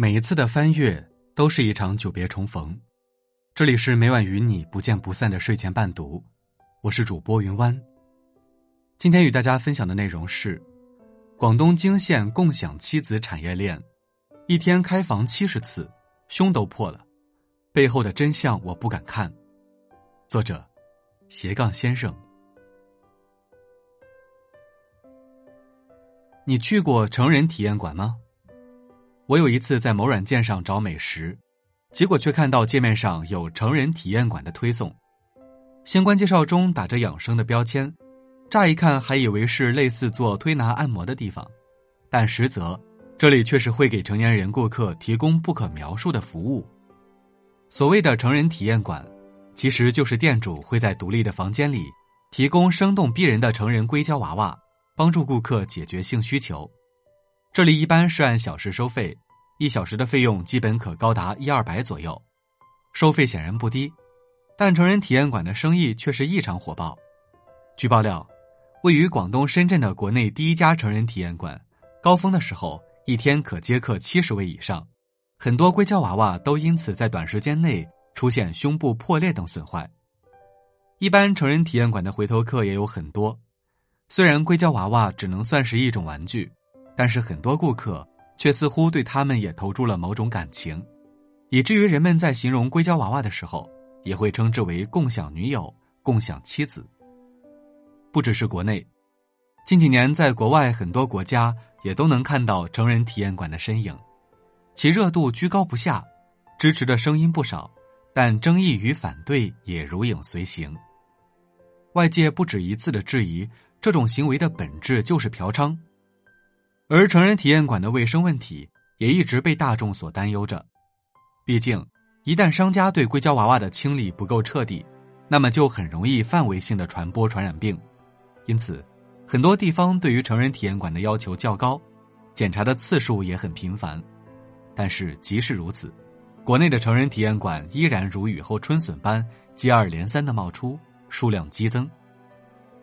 每一次的翻阅都是一场久别重逢。这里是每晚与你不见不散的睡前伴读，我是主播云湾。今天与大家分享的内容是：广东泾县共享妻子产业链，一天开房七十次，胸都破了，背后的真相我不敢看。作者：斜杠先生。你去过成人体验馆吗？我有一次在某软件上找美食，结果却看到界面上有成人体验馆的推送，相关介绍中打着养生的标签，乍一看还以为是类似做推拿按摩的地方，但实则这里却是会给成年人顾客提供不可描述的服务。所谓的成人体验馆，其实就是店主会在独立的房间里提供生动逼人的成人硅胶娃娃，帮助顾客解决性需求。这里一般是按小时收费，一小时的费用基本可高达一二百左右，收费显然不低，但成人体验馆的生意却是异常火爆。据爆料，位于广东深圳的国内第一家成人体验馆，高峰的时候一天可接客七十位以上，很多硅胶娃娃都因此在短时间内出现胸部破裂等损坏。一般成人体验馆的回头客也有很多，虽然硅胶娃娃只能算是一种玩具。但是很多顾客却似乎对他们也投注了某种感情，以至于人们在形容硅胶娃娃的时候，也会称之为“共享女友”“共享妻子”。不只是国内，近几年在国外很多国家也都能看到成人体验馆的身影，其热度居高不下，支持的声音不少，但争议与反对也如影随形。外界不止一次的质疑，这种行为的本质就是嫖娼。而成人体验馆的卫生问题也一直被大众所担忧着，毕竟一旦商家对硅胶娃娃的清理不够彻底，那么就很容易范围性的传播传染病。因此，很多地方对于成人体验馆的要求较高，检查的次数也很频繁。但是即使如此，国内的成人体验馆依然如雨后春笋般接二连三的冒出，数量激增。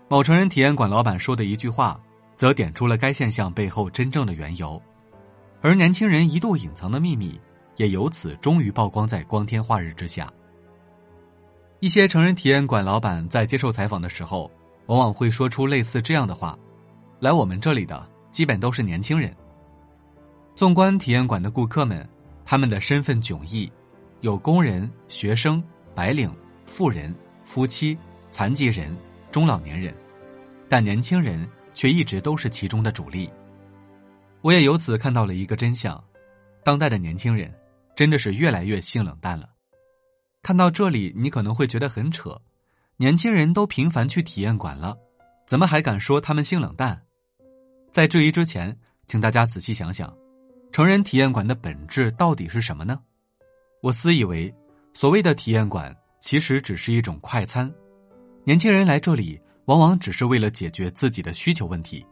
某成人体验馆老板说的一句话。则点出了该现象背后真正的缘由，而年轻人一度隐藏的秘密，也由此终于曝光在光天化日之下。一些成人体验馆老板在接受采访的时候，往往会说出类似这样的话：“来我们这里的基本都是年轻人。”纵观体验馆的顾客们，他们的身份迥异，有工人、学生、白领、富人、夫妻、残疾人、中老年人，但年轻人。却一直都是其中的主力。我也由此看到了一个真相：当代的年轻人真的是越来越性冷淡了。看到这里，你可能会觉得很扯，年轻人都频繁去体验馆了，怎么还敢说他们性冷淡？在质疑之前，请大家仔细想想，成人体验馆的本质到底是什么呢？我私以为，所谓的体验馆其实只是一种快餐，年轻人来这里。往往只是为了解决自己的需求问题，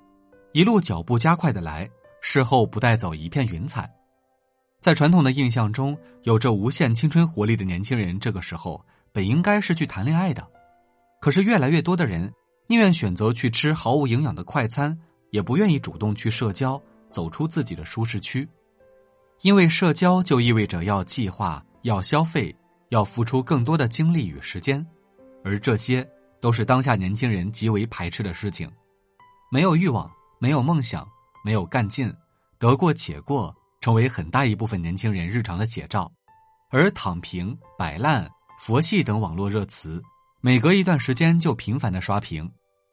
一路脚步加快的来，事后不带走一片云彩。在传统的印象中，有着无限青春活力的年轻人，这个时候本应该是去谈恋爱的。可是越来越多的人宁愿选择去吃毫无营养的快餐，也不愿意主动去社交，走出自己的舒适区，因为社交就意味着要计划、要消费、要付出更多的精力与时间，而这些。都是当下年轻人极为排斥的事情，没有欲望，没有梦想，没有干劲，得过且过，成为很大一部分年轻人日常的写照。而躺平、摆烂、佛系等网络热词，每隔一段时间就频繁的刷屏，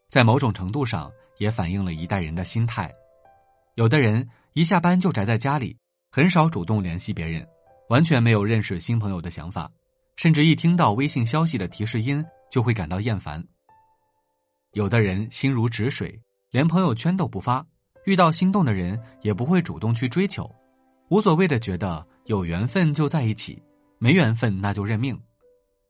在某种程度上也反映了一代人的心态。有的人一下班就宅在家里，很少主动联系别人，完全没有认识新朋友的想法，甚至一听到微信消息的提示音。就会感到厌烦。有的人心如止水，连朋友圈都不发，遇到心动的人也不会主动去追求，无所谓的觉得有缘分就在一起，没缘分那就认命。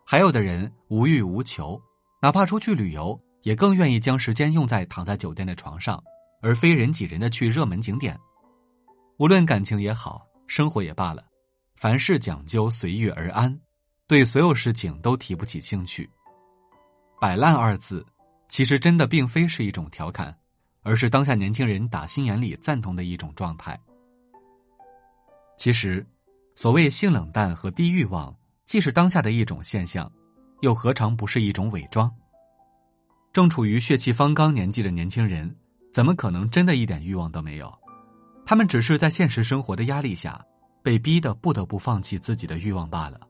还有的人无欲无求，哪怕出去旅游，也更愿意将时间用在躺在酒店的床上，而非人挤人的去热门景点。无论感情也好，生活也罢了，凡事讲究随遇而安，对所有事情都提不起兴趣。摆烂二字，其实真的并非是一种调侃，而是当下年轻人打心眼里赞同的一种状态。其实，所谓性冷淡和低欲望，既是当下的一种现象，又何尝不是一种伪装？正处于血气方刚年纪的年轻人，怎么可能真的一点欲望都没有？他们只是在现实生活的压力下，被逼得不得不放弃自己的欲望罢了。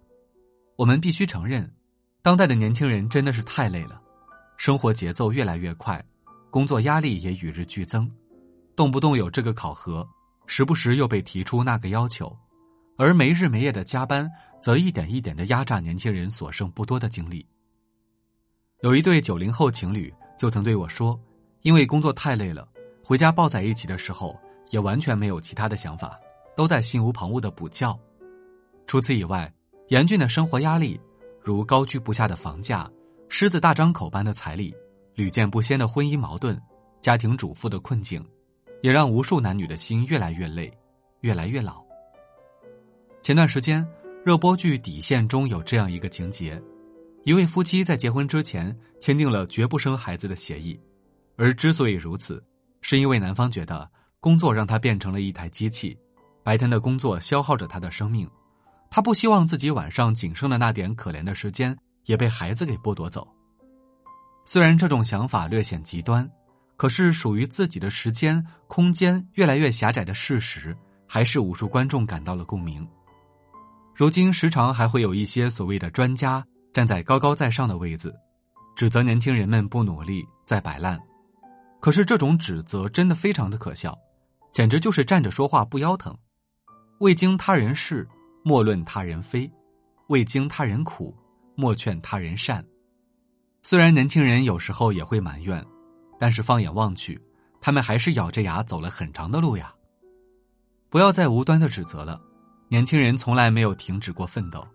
我们必须承认，当代的年轻人真的是太累了，生活节奏越来越快，工作压力也与日俱增，动不动有这个考核，时不时又被提出那个要求，而没日没夜的加班，则一点一点的压榨年轻人所剩不多的精力。有一对九零后情侣就曾对我说：“因为工作太累了，回家抱在一起的时候也完全没有其他的想法，都在心无旁骛的补觉。除此以外，严峻的生活压力，如高居不下的房价、狮子大张口般的彩礼、屡见不鲜的婚姻矛盾、家庭主妇的困境，也让无数男女的心越来越累，越来越老。”前段时间，热播剧《底线》中有这样一个情节。一位夫妻在结婚之前签订了绝不生孩子的协议，而之所以如此，是因为男方觉得工作让他变成了一台机器，白天的工作消耗着他的生命，他不希望自己晚上仅剩的那点可怜的时间也被孩子给剥夺走。虽然这种想法略显极端，可是属于自己的时间空间越来越狭窄的事实，还是无数观众感到了共鸣。如今时常还会有一些所谓的专家。站在高高在上的位子，指责年轻人们不努力，在摆烂。可是这种指责真的非常的可笑，简直就是站着说话不腰疼。未经他人事，莫论他人非；未经他人苦，莫劝他人善。虽然年轻人有时候也会埋怨，但是放眼望去，他们还是咬着牙走了很长的路呀。不要再无端的指责了，年轻人从来没有停止过奋斗。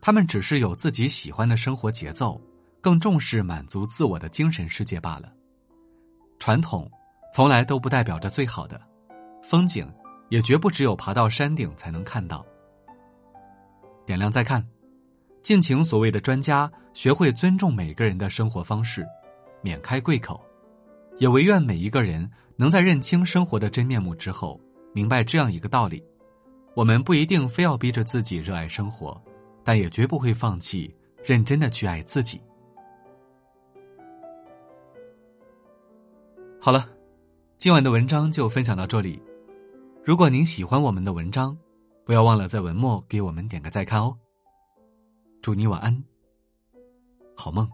他们只是有自己喜欢的生活节奏，更重视满足自我的精神世界罢了。传统从来都不代表着最好的风景，也绝不只有爬到山顶才能看到。点亮再看，敬请所谓的专家学会尊重每个人的生活方式，免开贵口，也唯愿每一个人能在认清生活的真面目之后，明白这样一个道理：我们不一定非要逼着自己热爱生活。但也绝不会放弃认真的去爱自己。好了，今晚的文章就分享到这里。如果您喜欢我们的文章，不要忘了在文末给我们点个再看哦。祝你晚安，好梦。